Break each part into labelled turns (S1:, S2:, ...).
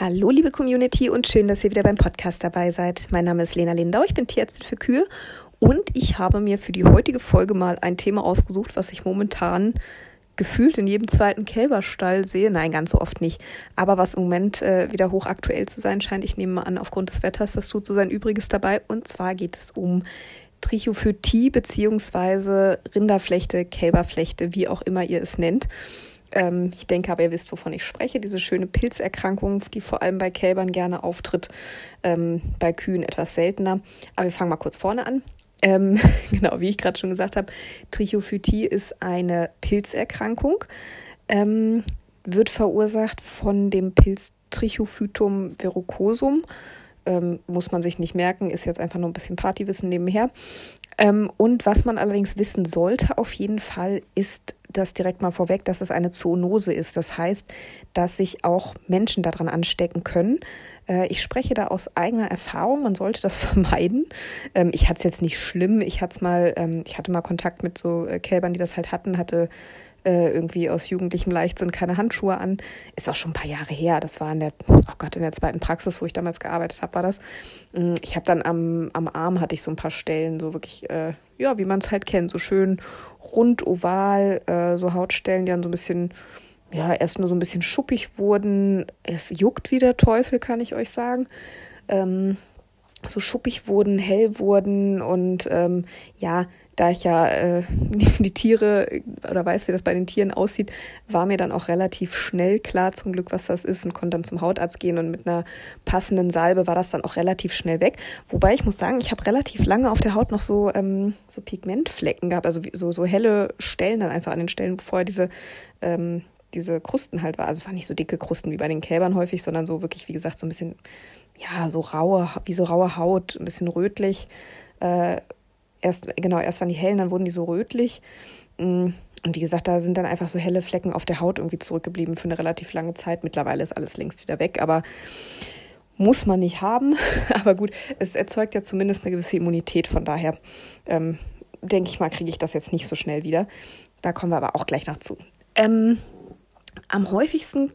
S1: Hallo liebe Community und schön, dass ihr wieder beim Podcast dabei seid. Mein Name ist Lena Lindau, ich bin Tierärztin für Kühe und ich habe mir für die heutige Folge mal ein Thema ausgesucht, was ich momentan gefühlt in jedem zweiten Kälberstall sehe. Nein, ganz so oft nicht. Aber was im Moment äh, wieder hochaktuell zu sein scheint, ich nehme mal an, aufgrund des Wetters, das tut so sein Übriges dabei. Und zwar geht es um Trichophytie beziehungsweise Rinderflechte, Kälberflechte, wie auch immer ihr es nennt. Ähm, ich denke aber, ihr wisst, wovon ich spreche. Diese schöne Pilzerkrankung, die vor allem bei Kälbern gerne auftritt, ähm, bei Kühen etwas seltener. Aber wir fangen mal kurz vorne an. Ähm, genau, wie ich gerade schon gesagt habe, Trichophytie ist eine Pilzerkrankung, ähm, wird verursacht von dem Pilz Trichophytum verrucosum. Ähm, muss man sich nicht merken, ist jetzt einfach nur ein bisschen Partywissen nebenher. Ähm, und was man allerdings wissen sollte auf jeden Fall, ist das direkt mal vorweg, dass es eine Zoonose ist. Das heißt, dass sich auch Menschen daran anstecken können. Äh, ich spreche da aus eigener Erfahrung. Man sollte das vermeiden. Ähm, ich hatte es jetzt nicht schlimm. Ich hatte mal, ähm, ich hatte mal Kontakt mit so äh, Kälbern, die das halt hatten, hatte äh, irgendwie aus jugendlichem Leichtsinn keine Handschuhe an. Ist auch schon ein paar Jahre her. Das war in der, oh Gott, in der zweiten Praxis, wo ich damals gearbeitet habe, war das. Mm, ich habe dann am, am Arm hatte ich so ein paar Stellen, so wirklich, äh, ja, wie man es halt kennt, so schön rund, oval, äh, so Hautstellen, die dann so ein bisschen, ja, erst nur so ein bisschen schuppig wurden. Es juckt wie der Teufel, kann ich euch sagen. Ähm, so schuppig wurden, hell wurden und ähm, ja, da ich ja äh, die Tiere oder weiß, wie das bei den Tieren aussieht, war mir dann auch relativ schnell klar, zum Glück, was das ist und konnte dann zum Hautarzt gehen und mit einer passenden Salbe war das dann auch relativ schnell weg. Wobei ich muss sagen, ich habe relativ lange auf der Haut noch so, ähm, so Pigmentflecken gehabt, also so, so helle Stellen dann einfach an den Stellen, vorher diese, ähm, diese Krusten halt war. Also es waren nicht so dicke Krusten wie bei den Kälbern häufig, sondern so wirklich, wie gesagt, so ein bisschen, ja, so raue, wie so raue Haut, ein bisschen rötlich. Äh, erst, genau, erst waren die hellen, dann wurden die so rötlich. Mm, und wie gesagt, da sind dann einfach so helle Flecken auf der Haut irgendwie zurückgeblieben für eine relativ lange Zeit. Mittlerweile ist alles längst wieder weg, aber muss man nicht haben. aber gut, es erzeugt ja zumindest eine gewisse Immunität. Von daher ähm, denke ich mal, kriege ich das jetzt nicht so schnell wieder. Da kommen wir aber auch gleich noch zu. Ähm, am häufigsten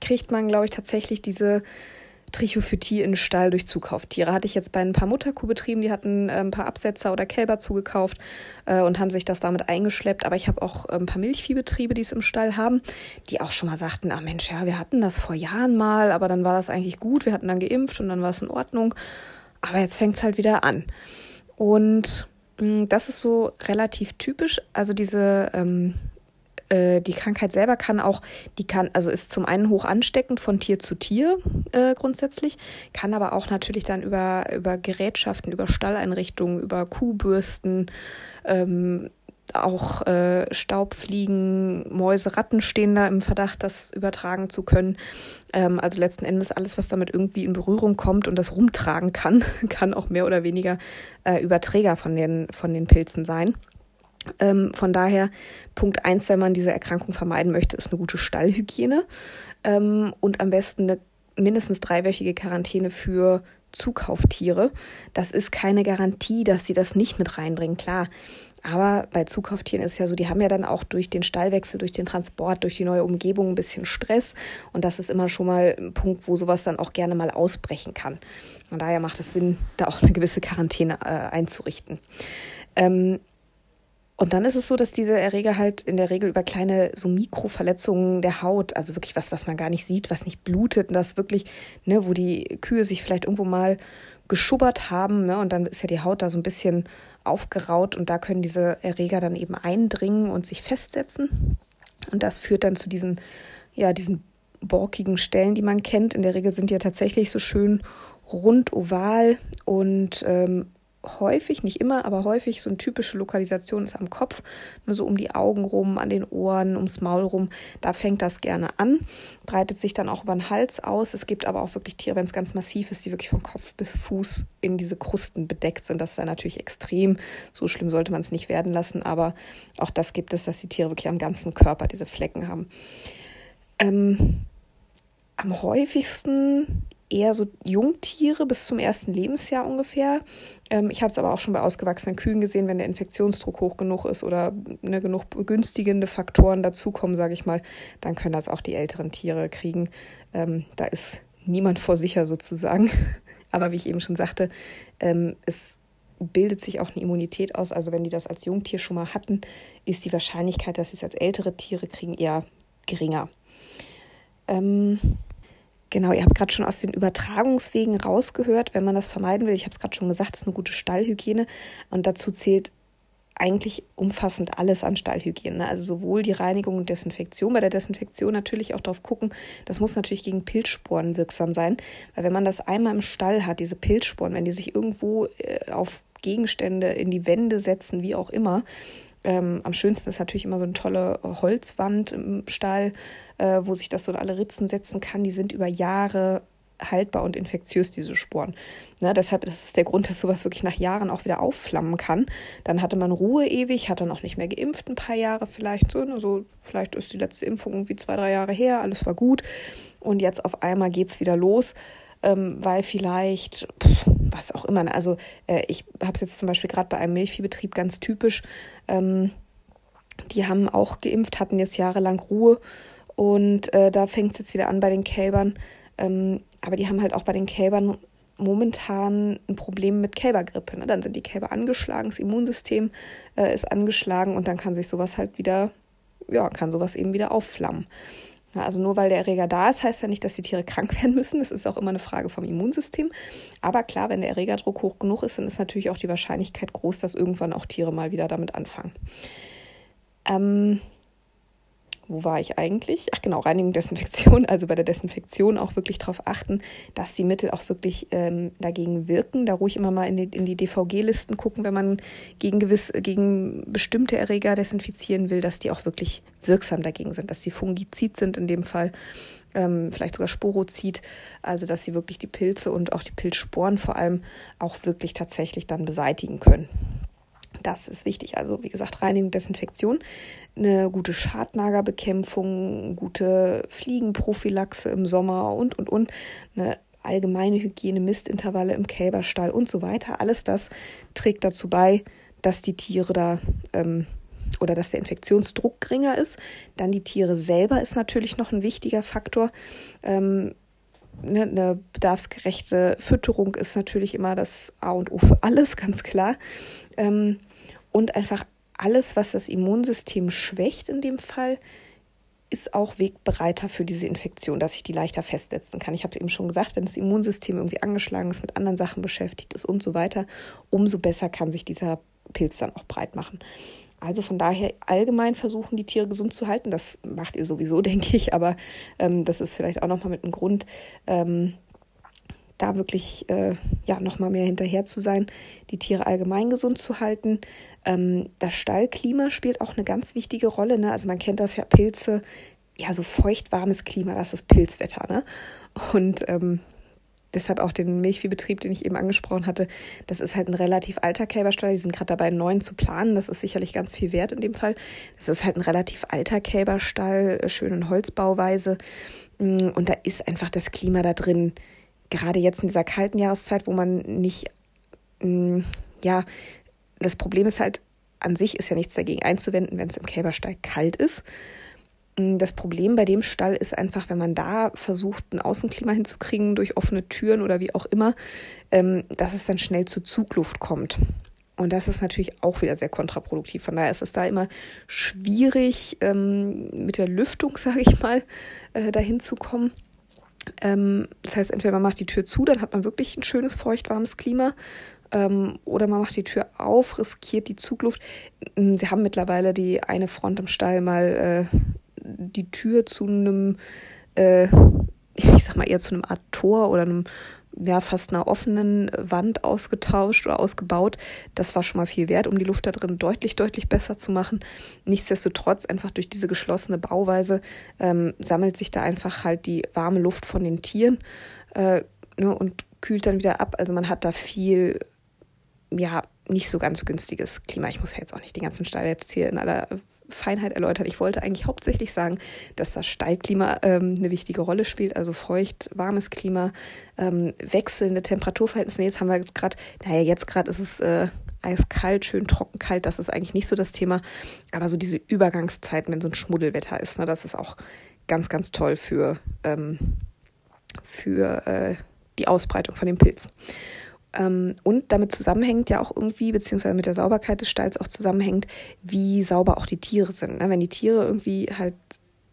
S1: kriegt man, glaube ich, tatsächlich diese Trichophytie in Stall durch Zukauftiere. Hatte ich jetzt bei ein paar Mutterkuhbetrieben, die hatten äh, ein paar Absetzer oder Kälber zugekauft äh, und haben sich das damit eingeschleppt. Aber ich habe auch äh, ein paar Milchviehbetriebe, die es im Stall haben, die auch schon mal sagten, ah Mensch, ja, wir hatten das vor Jahren mal, aber dann war das eigentlich gut. Wir hatten dann geimpft und dann war es in Ordnung. Aber jetzt fängt es halt wieder an. Und mh, mm, das ist so relativ typisch. Also diese ähm, äh, die Krankheit selber kann auch, die kann, also ist zum einen hoch ansteckend von Tier zu Tier äh, grundsätzlich, kann aber auch natürlich dann über, über Gerätschaften, über Stalleinrichtungen, über Kuhbürsten, ähm, auch äh, Staubfliegen, Mäuse, Ratten stehen da im Verdacht, das übertragen zu können. Ähm, also letzten Endes alles, was damit irgendwie in Berührung kommt und das rumtragen kann, kann auch mehr oder weniger äh, Überträger von den, von den Pilzen sein. Ähm, von daher, Punkt eins, wenn man diese Erkrankung vermeiden möchte, ist eine gute Stallhygiene ähm, und am besten eine mindestens dreiwöchige Quarantäne für Zukauftiere. Das ist keine Garantie, dass sie das nicht mit reinbringen, klar. Aber bei Zukauftieren ist es ja so, die haben ja dann auch durch den Stallwechsel, durch den Transport, durch die neue Umgebung ein bisschen Stress. Und das ist immer schon mal ein Punkt, wo sowas dann auch gerne mal ausbrechen kann. Und daher macht es Sinn, da auch eine gewisse Quarantäne äh, einzurichten. Ähm, und dann ist es so, dass diese Erreger halt in der Regel über kleine so Mikroverletzungen der Haut, also wirklich was, was man gar nicht sieht, was nicht blutet, und das wirklich, ne, wo die Kühe sich vielleicht irgendwo mal geschubbert haben, ne, und dann ist ja die Haut da so ein bisschen aufgeraut und da können diese Erreger dann eben eindringen und sich festsetzen. Und das führt dann zu diesen, ja, diesen borkigen Stellen, die man kennt. In der Regel sind die ja tatsächlich so schön rund oval und ähm, häufig, nicht immer, aber häufig so eine typische Lokalisation ist am Kopf, nur so um die Augen rum, an den Ohren, ums Maul rum. Da fängt das gerne an, breitet sich dann auch über den Hals aus. Es gibt aber auch wirklich Tiere, wenn es ganz massiv ist, die wirklich von Kopf bis Fuß in diese Krusten bedeckt sind. Das ist dann natürlich extrem. So schlimm sollte man es nicht werden lassen, aber auch das gibt es, dass die Tiere wirklich am ganzen Körper diese Flecken haben. Ähm, am häufigsten eher so Jungtiere bis zum ersten Lebensjahr ungefähr. Ähm, ich habe es aber auch schon bei ausgewachsenen Kühen gesehen, wenn der Infektionsdruck hoch genug ist oder ne, genug begünstigende Faktoren dazukommen, sage ich mal, dann können das auch die älteren Tiere kriegen. Ähm, da ist niemand vor sicher sozusagen. Aber wie ich eben schon sagte, ähm, es bildet sich auch eine Immunität aus. Also wenn die das als Jungtier schon mal hatten, ist die Wahrscheinlichkeit, dass sie es als ältere Tiere kriegen, eher geringer. Ähm, genau, ihr habt gerade schon aus den Übertragungswegen rausgehört, wenn man das vermeiden will. Ich habe es gerade schon gesagt, es ist eine gute Stallhygiene und dazu zählt eigentlich umfassend alles an Stallhygiene. Ne? Also sowohl die Reinigung und Desinfektion, bei der Desinfektion natürlich auch darauf gucken, das muss natürlich gegen Pilzsporen wirksam sein, weil wenn man das einmal im Stall hat, diese Pilzsporen, wenn die sich irgendwo äh, auf Gegenstände in die Wände setzen, wie auch immer, ähm, am schönsten ist natürlich immer so eine tolle Holzwand im Stall, äh, wo sich das so in alle Ritzen setzen kann. Die sind über Jahre haltbar und infektiös, diese Sporen. Ne, deshalb das ist der Grund, dass sowas wirklich nach Jahren auch wieder aufflammen kann. Dann hatte man Ruhe ewig, hat dann auch nicht mehr geimpft, ein paar Jahre vielleicht so. Ne, so vielleicht ist die letzte Impfung irgendwie zwei, drei Jahre her, alles war gut. Und jetzt auf einmal geht es wieder los, ähm, weil vielleicht, pff, was auch immer. Ne, also äh, ich habe es jetzt zum Beispiel gerade bei einem Milchviehbetrieb ganz typisch. Ähm, die haben auch geimpft, hatten jetzt jahrelang Ruhe. Und äh, da fängt es jetzt wieder an bei den Kälbern. Ähm, aber die haben halt auch bei den Kälbern momentan ein Problem mit Kälbergrippe. Ne? Dann sind die Kälber angeschlagen, das Immunsystem äh, ist angeschlagen und dann kann sich sowas halt wieder, ja, kann sowas eben wieder aufflammen. Also nur weil der Erreger da ist, heißt ja nicht, dass die Tiere krank werden müssen. Das ist auch immer eine Frage vom Immunsystem. Aber klar, wenn der Erregerdruck hoch genug ist, dann ist natürlich auch die Wahrscheinlichkeit groß, dass irgendwann auch Tiere mal wieder damit anfangen. Ähm, wo war ich eigentlich? Ach genau, Reinigung, Desinfektion. Also bei der Desinfektion auch wirklich darauf achten, dass die Mittel auch wirklich ähm, dagegen wirken. Da ruhig immer mal in die, in die DVG-Listen gucken, wenn man gegen, gewiss, gegen bestimmte Erreger desinfizieren will, dass die auch wirklich wirksam dagegen sind, dass sie fungizid sind in dem Fall. Ähm, vielleicht sogar Sporozid, also dass sie wirklich die Pilze und auch die Pilzsporen vor allem auch wirklich tatsächlich dann beseitigen können. Das ist wichtig. Also wie gesagt, Reinigung, Desinfektion, eine gute Schadnagerbekämpfung, gute Fliegenprophylaxe im Sommer und, und, und, eine allgemeine Hygiene, Mistintervalle im Kälberstall und so weiter. Alles das trägt dazu bei, dass die Tiere da ähm, oder dass der Infektionsdruck geringer ist. Dann die Tiere selber ist natürlich noch ein wichtiger Faktor. Ähm, ne, eine bedarfsgerechte Fütterung ist natürlich immer das A und O für alles, ganz klar. Ähm, und einfach alles, was das Immunsystem schwächt in dem Fall, ist auch wegbereiter für diese Infektion, dass ich die leichter festsetzen kann. Ich habe eben schon gesagt, wenn das Immunsystem irgendwie angeschlagen ist, mit anderen Sachen beschäftigt ist und so weiter, umso besser kann sich dieser Pilz dann auch breit machen. Also von daher allgemein versuchen, die Tiere gesund zu halten. Das macht ihr sowieso, denke ich, aber ähm, das ist vielleicht auch nochmal mit einem Grund, ähm, da wirklich äh, ja nochmal mehr hinterher zu sein, die Tiere allgemein gesund zu halten. Ähm, das Stallklima spielt auch eine ganz wichtige Rolle. Ne? Also man kennt das ja Pilze, ja so feucht warmes Klima, das ist Pilzwetter. Ne? Und ähm, deshalb auch den Milchviehbetrieb, den ich eben angesprochen hatte, das ist halt ein relativ alter Kälberstall. Die sind gerade dabei, einen neuen zu planen. Das ist sicherlich ganz viel wert in dem Fall. Das ist halt ein relativ alter Kälberstall, äh, schön in Holzbauweise. Mm, und da ist einfach das Klima da drin gerade jetzt in dieser kalten Jahreszeit, wo man nicht, mh, mm, ja, das Problem ist halt, an sich ist ja nichts dagegen einzuwenden, wenn es im Kälberstall kalt ist. Mm, das Problem bei dem Stall ist einfach, wenn man da versucht, ein Außenklima hinzukriegen durch offene Türen oder wie auch immer, ähm, dass es dann schnell zu Zugluft kommt. Und das ist natürlich auch wieder sehr kontraproduktiv. Von daher ist es da immer schwierig, ähm, mit der Lüftung, sage ich mal, äh, dahin zu kommen. Ähm, das heißt, entweder man macht die Tür zu, dann hat man wirklich ein schönes, feucht, warmes Klima. Ähm, oder man macht die Tür auf, riskiert die Zugluft. Ähm, sie haben mittlerweile die eine Front im Stall mal äh, die Tür zu einem, äh, ich sag mal eher zu einem Art Tor oder einem ja, fast einer offenen Wand ausgetauscht oder ausgebaut. Das war schon mal viel wert, um die Luft da drin deutlich, deutlich besser zu machen. Nichtsdestotrotz, einfach durch diese geschlossene Bauweise ähm, sammelt sich da einfach halt die warme Luft von den Tieren äh, ne, und kühlt dann wieder ab. Also man hat da viel, ja, nicht so ganz günstiges Klima. Ich muss ja jetzt auch nicht den ganzen Stall jetzt hier in aller Feinheit erläutert. Ich wollte eigentlich hauptsächlich sagen, dass das Stallklima ähm, eine wichtige Rolle spielt, also feucht, warmes Klima, ähm, wechselnde Temperaturverhältnisse. Jetzt haben wir jetzt gerade, naja, jetzt gerade ist es äh, eiskalt, schön trocken kalt, das ist eigentlich nicht so das Thema. Aber so diese Übergangszeiten, wenn so ein Schmuddelwetter ist, ne, das ist auch ganz, ganz toll für, ähm, für äh, die Ausbreitung von dem Pilz. Ähm, und damit zusammenhängt ja auch irgendwie, beziehungsweise mit der Sauberkeit des Stalls auch zusammenhängt, wie sauber auch die Tiere sind. Ne? Wenn die Tiere irgendwie halt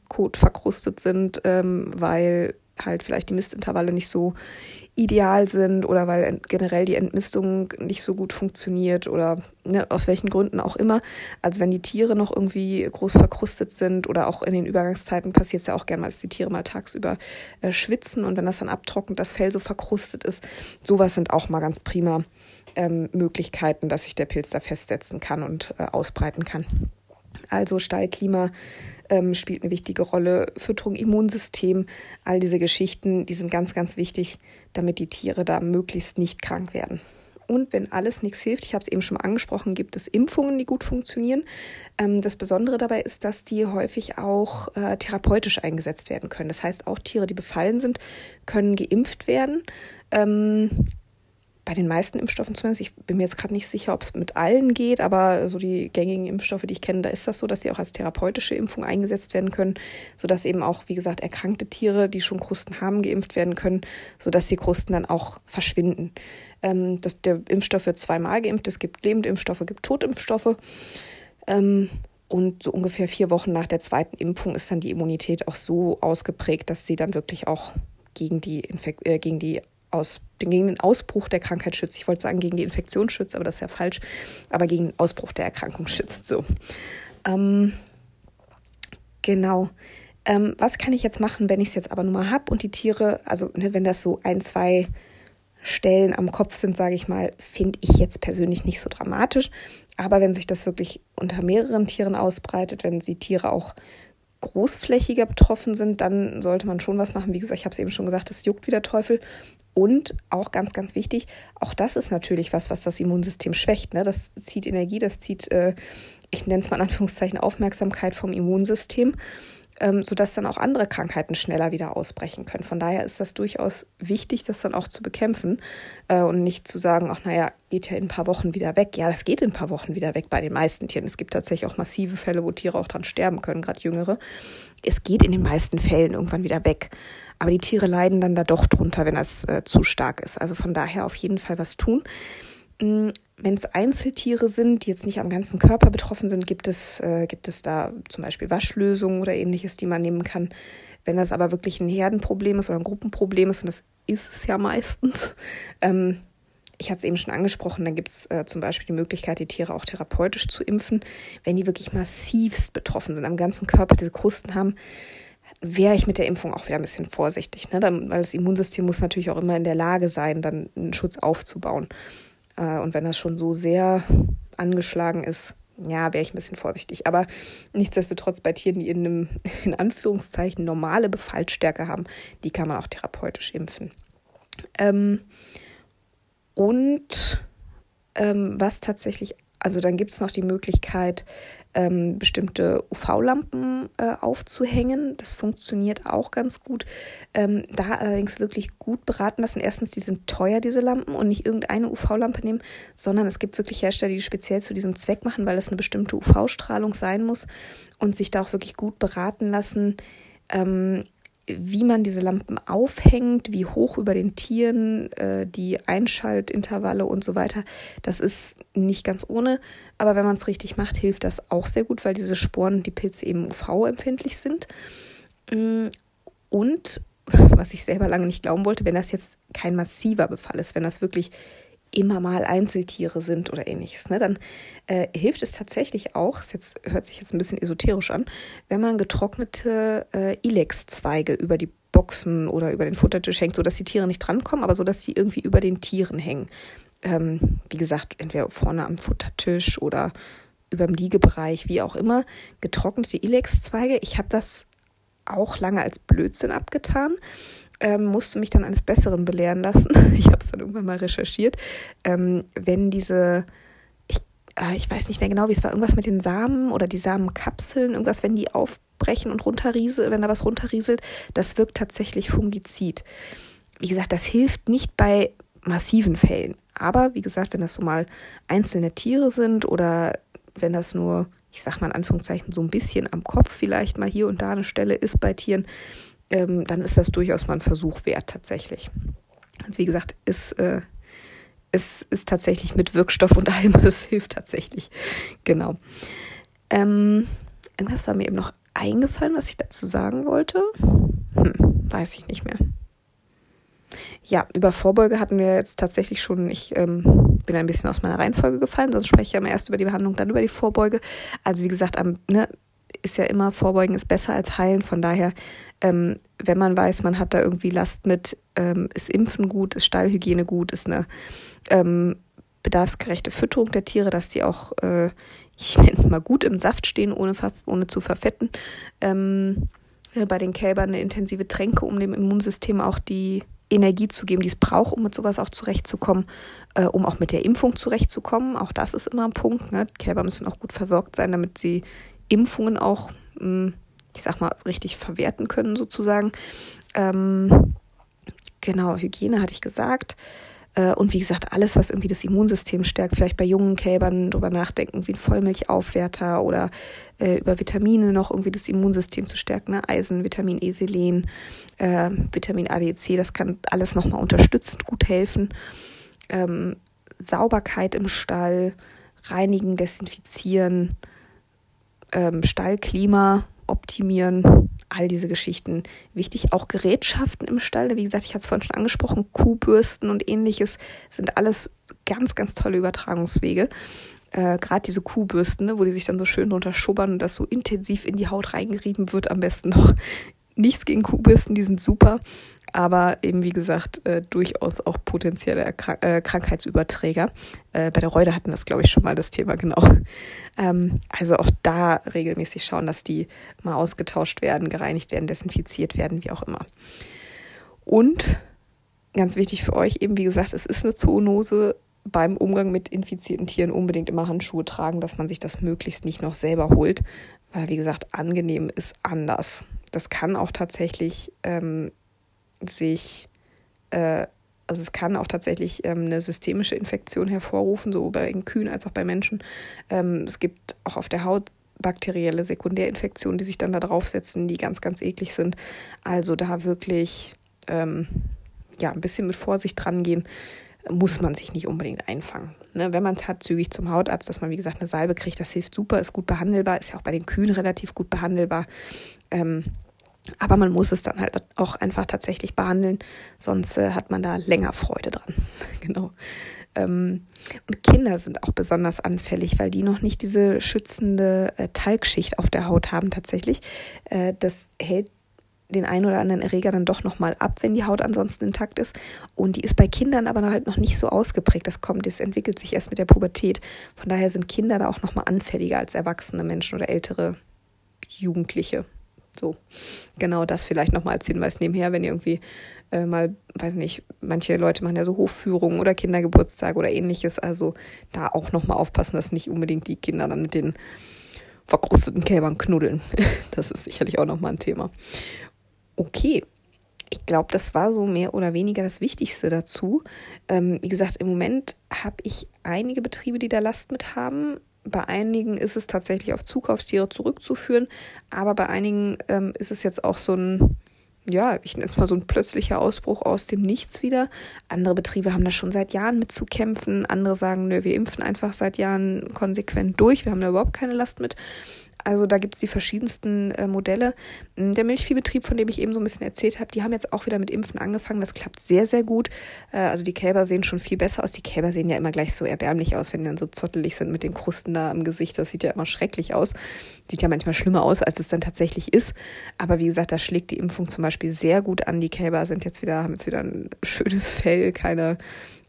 S1: kot verkrustet sind, ähm, weil halt vielleicht die Mistintervalle nicht so ideal sind oder weil generell die Entmistung nicht so gut funktioniert oder ne, aus welchen Gründen auch immer. Also wenn die Tiere noch irgendwie groß verkrustet sind oder auch in den Übergangszeiten passiert es ja auch gerne mal, dass die Tiere mal tagsüber äh, schwitzen und wenn das dann abtrocknet, das Fell so verkrustet ist. Sowas sind auch mal ganz prima ähm, Möglichkeiten, dass sich der Pilz da festsetzen kann und äh, ausbreiten kann. Also Stallklima ähm, spielt eine wichtige Rolle, Fütterung, Immunsystem, all diese Geschichten, die sind ganz, ganz wichtig, damit die Tiere da möglichst nicht krank werden. Und wenn alles nichts hilft, ich habe es eben schon angesprochen, gibt es Impfungen, die gut funktionieren. Ähm, das Besondere dabei ist, dass die häufig auch äh, therapeutisch eingesetzt werden können. Das heißt, auch Tiere, die befallen sind, können geimpft werden. Bei den meisten Impfstoffen zumindest, ich bin mir jetzt gerade nicht sicher, ob es mit allen geht, aber so die gängigen Impfstoffe, die ich kenne, da ist das so, dass sie auch als therapeutische Impfung eingesetzt werden können, sodass eben auch, wie gesagt, erkrankte Tiere, die schon Krusten haben, geimpft werden können, sodass die Krusten dann auch verschwinden. Ähm, das, der Impfstoff wird zweimal geimpft, es gibt Lebendimpfstoffe, es gibt Totimpfstoffe. Ähm, und so ungefähr vier Wochen nach der zweiten Impfung ist dann die Immunität auch so ausgeprägt, dass sie dann wirklich auch gegen die, Infek äh, gegen die aus, gegen den Ausbruch der Krankheit schützt. Ich wollte sagen, gegen die Infektion schützt, aber das ist ja falsch. Aber gegen den Ausbruch der Erkrankung schützt. So. Ähm, genau. Ähm, was kann ich jetzt machen, wenn ich es jetzt aber nur mal habe und die Tiere, also ne, wenn das so ein, zwei Stellen am Kopf sind, sage ich mal, finde ich jetzt persönlich nicht so dramatisch. Aber wenn sich das wirklich unter mehreren Tieren ausbreitet, wenn die Tiere auch großflächiger betroffen sind, dann sollte man schon was machen. Wie gesagt, ich habe es eben schon gesagt, das juckt wie der Teufel. Und auch ganz, ganz wichtig, auch das ist natürlich was, was das Immunsystem schwächt. Ne? Das zieht Energie, das zieht, äh, ich nenne es mal in Anführungszeichen, Aufmerksamkeit vom Immunsystem, ähm, sodass dann auch andere Krankheiten schneller wieder ausbrechen können. Von daher ist das durchaus wichtig, das dann auch zu bekämpfen äh, und nicht zu sagen, ach naja, geht ja in ein paar Wochen wieder weg. Ja, das geht in ein paar Wochen wieder weg bei den meisten Tieren. Es gibt tatsächlich auch massive Fälle, wo Tiere auch dran sterben können, gerade jüngere. Es geht in den meisten Fällen irgendwann wieder weg. Aber die Tiere leiden dann da doch drunter, wenn das äh, zu stark ist. Also von daher auf jeden Fall was tun. Mm, wenn es Einzeltiere sind, die jetzt nicht am ganzen Körper betroffen sind, gibt es, äh, gibt es da zum Beispiel Waschlösungen oder ähnliches, die man nehmen kann. Wenn das aber wirklich ein Herdenproblem ist oder ein Gruppenproblem ist, und das ist es ja meistens, ähm, ich hatte es eben schon angesprochen, dann gibt es äh, zum Beispiel die Möglichkeit, die Tiere auch therapeutisch zu impfen, wenn die wirklich massivst betroffen sind, am ganzen Körper diese Krusten haben wäre ich mit der Impfung auch wieder ein bisschen vorsichtig, ne? Weil das Immunsystem muss natürlich auch immer in der Lage sein, dann einen Schutz aufzubauen. Äh, und wenn das schon so sehr angeschlagen ist, ja, wäre ich ein bisschen vorsichtig. Aber nichtsdestotrotz bei Tieren, die in einem, in Anführungszeichen, normale Befallstärke haben, die kann man auch therapeutisch impfen. Ähm, und ähm, was tatsächlich, also dann gibt es noch die Möglichkeit, ähm, bestimmte UV-Lampen äh, aufzuhängen. Das funktioniert auch ganz gut. Ähm, da allerdings wirklich gut beraten lassen. Erstens, die sind teuer, diese Lampen, und nicht irgendeine UV-Lampe nehmen, sondern es gibt wirklich Hersteller, die speziell zu diesem Zweck machen, weil es eine bestimmte UV-Strahlung sein muss und sich da auch wirklich gut beraten lassen. Ähm, wie man diese Lampen aufhängt, wie hoch über den Tieren, äh, die Einschaltintervalle und so weiter. Das ist nicht ganz ohne, aber wenn man es richtig macht, hilft das auch sehr gut, weil diese Sporen, die Pilze eben UV-empfindlich sind. Mm, und was ich selber lange nicht glauben wollte, wenn das jetzt kein massiver Befall ist, wenn das wirklich immer mal Einzeltiere sind oder ähnliches, ne, dann äh, hilft es tatsächlich auch, es jetzt, hört sich jetzt ein bisschen esoterisch an, wenn man getrocknete äh, Ilex-Zweige über die Boxen oder über den Futtertisch hängt, sodass die Tiere nicht drankommen, aber so dass sie irgendwie über den Tieren hängen. Ähm, wie gesagt, entweder vorne am Futtertisch oder über dem Liegebereich, wie auch immer, getrocknete Ilex-Zweige. Ich habe das auch lange als Blödsinn abgetan ähm, musste mich dann eines Besseren belehren lassen. Ich habe es dann irgendwann mal recherchiert. Ähm, wenn diese, ich, äh, ich weiß nicht mehr genau, wie es war, irgendwas mit den Samen oder die Samenkapseln, irgendwas, wenn die aufbrechen und runterrieseln, wenn da was runterrieselt, das wirkt tatsächlich Fungizid. Wie gesagt, das hilft nicht bei massiven Fällen. Aber wie gesagt, wenn das so mal einzelne Tiere sind oder wenn das nur, ich sag mal in Anführungszeichen, so ein bisschen am Kopf vielleicht mal hier und da eine Stelle ist bei Tieren, ähm, dann ist das durchaus mal ein Versuch wert tatsächlich. Also wie gesagt, ist, äh, ist, ist tatsächlich mit Wirkstoff und allem, es hilft tatsächlich. Genau. Ähm, irgendwas war mir eben noch eingefallen, was ich dazu sagen wollte. Hm, weiß ich nicht mehr. Ja, über Vorbeuge hatten wir jetzt tatsächlich schon, ich ähm, bin ein bisschen aus meiner Reihenfolge gefallen, sonst spreche ich ja immer erst über die Behandlung, dann über die Vorbeuge. Also wie gesagt, am, ne, ist ja immer, Vorbeugen ist besser als heilen. Von daher, ähm, wenn man weiß, man hat da irgendwie Last mit, ähm, ist Impfen gut, ist Stallhygiene gut, ist eine ähm, bedarfsgerechte Fütterung der Tiere, dass die auch, äh, ich nenne es mal gut im Saft stehen, ohne, ohne zu verfetten. Ähm, bei den Kälbern eine intensive Tränke, um dem Immunsystem auch die Energie zu geben, die es braucht, um mit sowas auch zurechtzukommen, äh, um auch mit der Impfung zurechtzukommen. Auch das ist immer ein Punkt. Ne? Kälber müssen auch gut versorgt sein, damit sie Impfungen auch, hm, ich sag mal, richtig verwerten können, sozusagen. Ähm, genau, Hygiene hatte ich gesagt. Äh, und wie gesagt, alles, was irgendwie das Immunsystem stärkt, vielleicht bei jungen Kälbern drüber nachdenken, wie ein Vollmilchaufwerter oder äh, über Vitamine noch irgendwie das Immunsystem zu stärken, ne? Eisen, Vitamin E, Selen, äh, Vitamin A, D, C, das kann alles nochmal unterstützend gut helfen. Ähm, Sauberkeit im Stall, reinigen, desinfizieren, ähm, Stallklima optimieren, all diese Geschichten wichtig. Auch Gerätschaften im Stall, wie gesagt, ich hatte es vorhin schon angesprochen, Kuhbürsten und ähnliches sind alles ganz, ganz tolle Übertragungswege. Äh, Gerade diese Kuhbürsten, ne, wo die sich dann so schön drunter schubbern und das so intensiv in die Haut reingerieben wird, am besten noch. Nichts gegen Kuhbürsten, die sind super aber eben wie gesagt äh, durchaus auch potenzielle Erkrank äh, Krankheitsüberträger. Äh, bei der Reude hatten das, glaube ich, schon mal das Thema genau. Ähm, also auch da regelmäßig schauen, dass die mal ausgetauscht werden, gereinigt werden, desinfiziert werden, wie auch immer. Und ganz wichtig für euch, eben wie gesagt, es ist eine Zoonose. Beim Umgang mit infizierten Tieren unbedingt immer Handschuhe tragen, dass man sich das möglichst nicht noch selber holt, weil wie gesagt, angenehm ist anders. Das kann auch tatsächlich ähm, sich, äh, also es kann auch tatsächlich ähm, eine systemische Infektion hervorrufen, sowohl bei Kühen als auch bei Menschen. Ähm, es gibt auch auf der Haut bakterielle Sekundärinfektionen, die sich dann da draufsetzen, die ganz, ganz eklig sind. Also da wirklich ähm, ja, ein bisschen mit Vorsicht dran gehen, muss man sich nicht unbedingt einfangen. Ne, wenn man es hat, zügig zum Hautarzt, dass man, wie gesagt, eine Salbe kriegt, das hilft super, ist gut behandelbar, ist ja auch bei den Kühen relativ gut behandelbar. Ähm, aber man muss es dann halt auch einfach tatsächlich behandeln, sonst äh, hat man da länger Freude dran. genau. Ähm, und Kinder sind auch besonders anfällig, weil die noch nicht diese schützende äh, Talgschicht auf der Haut haben tatsächlich. Äh, das hält den einen oder anderen Erreger dann doch nochmal ab, wenn die Haut ansonsten intakt ist. Und die ist bei Kindern aber halt noch nicht so ausgeprägt. Das kommt, das entwickelt sich erst mit der Pubertät. Von daher sind Kinder da auch nochmal anfälliger als erwachsene Menschen oder ältere Jugendliche. So, genau das vielleicht nochmal als Hinweis nebenher, wenn ihr irgendwie äh, mal, weiß nicht, manche Leute machen ja so Hofführungen oder Kindergeburtstage oder ähnliches. Also da auch nochmal aufpassen, dass nicht unbedingt die Kinder dann mit den verkrusteten Kälbern knuddeln. Das ist sicherlich auch nochmal ein Thema. Okay, ich glaube, das war so mehr oder weniger das Wichtigste dazu. Ähm, wie gesagt, im Moment habe ich einige Betriebe, die da Last mit haben. Bei einigen ist es tatsächlich auf Zukaufstiere zurückzuführen, aber bei einigen ähm, ist es jetzt auch so ein, ja, ich nenne es mal so ein plötzlicher Ausbruch aus dem Nichts wieder. Andere Betriebe haben da schon seit Jahren mit zu kämpfen. Andere sagen, nö, wir impfen einfach seit Jahren konsequent durch. Wir haben da überhaupt keine Last mit. Also da gibt es die verschiedensten äh, Modelle. Hm, der Milchviehbetrieb, von dem ich eben so ein bisschen erzählt habe, die haben jetzt auch wieder mit Impfen angefangen. Das klappt sehr, sehr gut. Äh, also die Kälber sehen schon viel besser aus. Die Kälber sehen ja immer gleich so erbärmlich aus, wenn die dann so zottelig sind mit den Krusten da im Gesicht. Das sieht ja immer schrecklich aus. Sieht ja manchmal schlimmer aus, als es dann tatsächlich ist. Aber wie gesagt, da schlägt die Impfung zum Beispiel sehr gut an. Die Kälber sind jetzt wieder, haben jetzt wieder ein schönes Fell, keine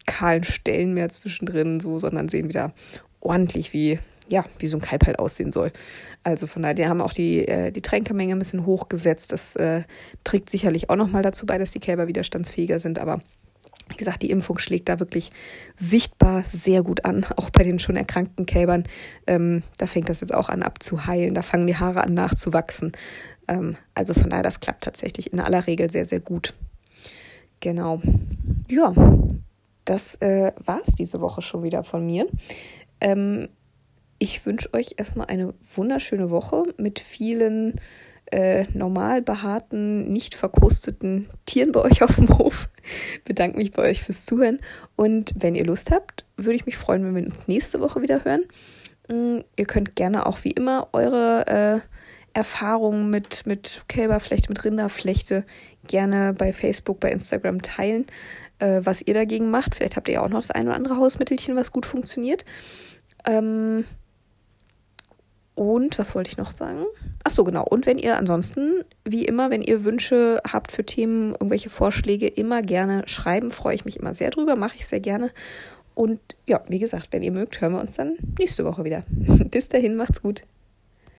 S1: kahlen Stellen mehr zwischendrin, so, sondern sehen wieder ordentlich wie ja, wie so ein Kalb halt aussehen soll. Also von daher, die haben auch die, äh, die Tränkemenge ein bisschen hochgesetzt. Das äh, trägt sicherlich auch nochmal dazu bei, dass die Kälber widerstandsfähiger sind. Aber wie gesagt, die Impfung schlägt da wirklich sichtbar sehr gut an, auch bei den schon erkrankten Kälbern. Ähm, da fängt das jetzt auch an abzuheilen, da fangen die Haare an nachzuwachsen. Ähm, also von daher, das klappt tatsächlich in aller Regel sehr, sehr gut. Genau. Ja, das äh, war es diese Woche schon wieder von mir. Ähm, ich wünsche euch erstmal eine wunderschöne Woche mit vielen äh, normal behaarten, nicht verkrusteten Tieren bei euch auf dem Hof. Bedanke mich bei euch fürs Zuhören. Und wenn ihr Lust habt, würde ich mich freuen, wenn wir uns nächste Woche wieder hören. Ähm, ihr könnt gerne auch wie immer eure äh, Erfahrungen mit, mit Kälberflechte, mit Rinderflechte gerne bei Facebook, bei Instagram teilen, äh, was ihr dagegen macht. Vielleicht habt ihr ja auch noch das ein oder andere Hausmittelchen, was gut funktioniert. Ähm, und was wollte ich noch sagen? Ach so, genau. Und wenn ihr ansonsten, wie immer, wenn ihr Wünsche habt für Themen, irgendwelche Vorschläge, immer gerne schreiben. Freue ich mich immer sehr drüber, mache ich sehr gerne. Und ja, wie gesagt, wenn ihr mögt, hören wir uns dann nächste Woche wieder. Bis dahin, macht's gut.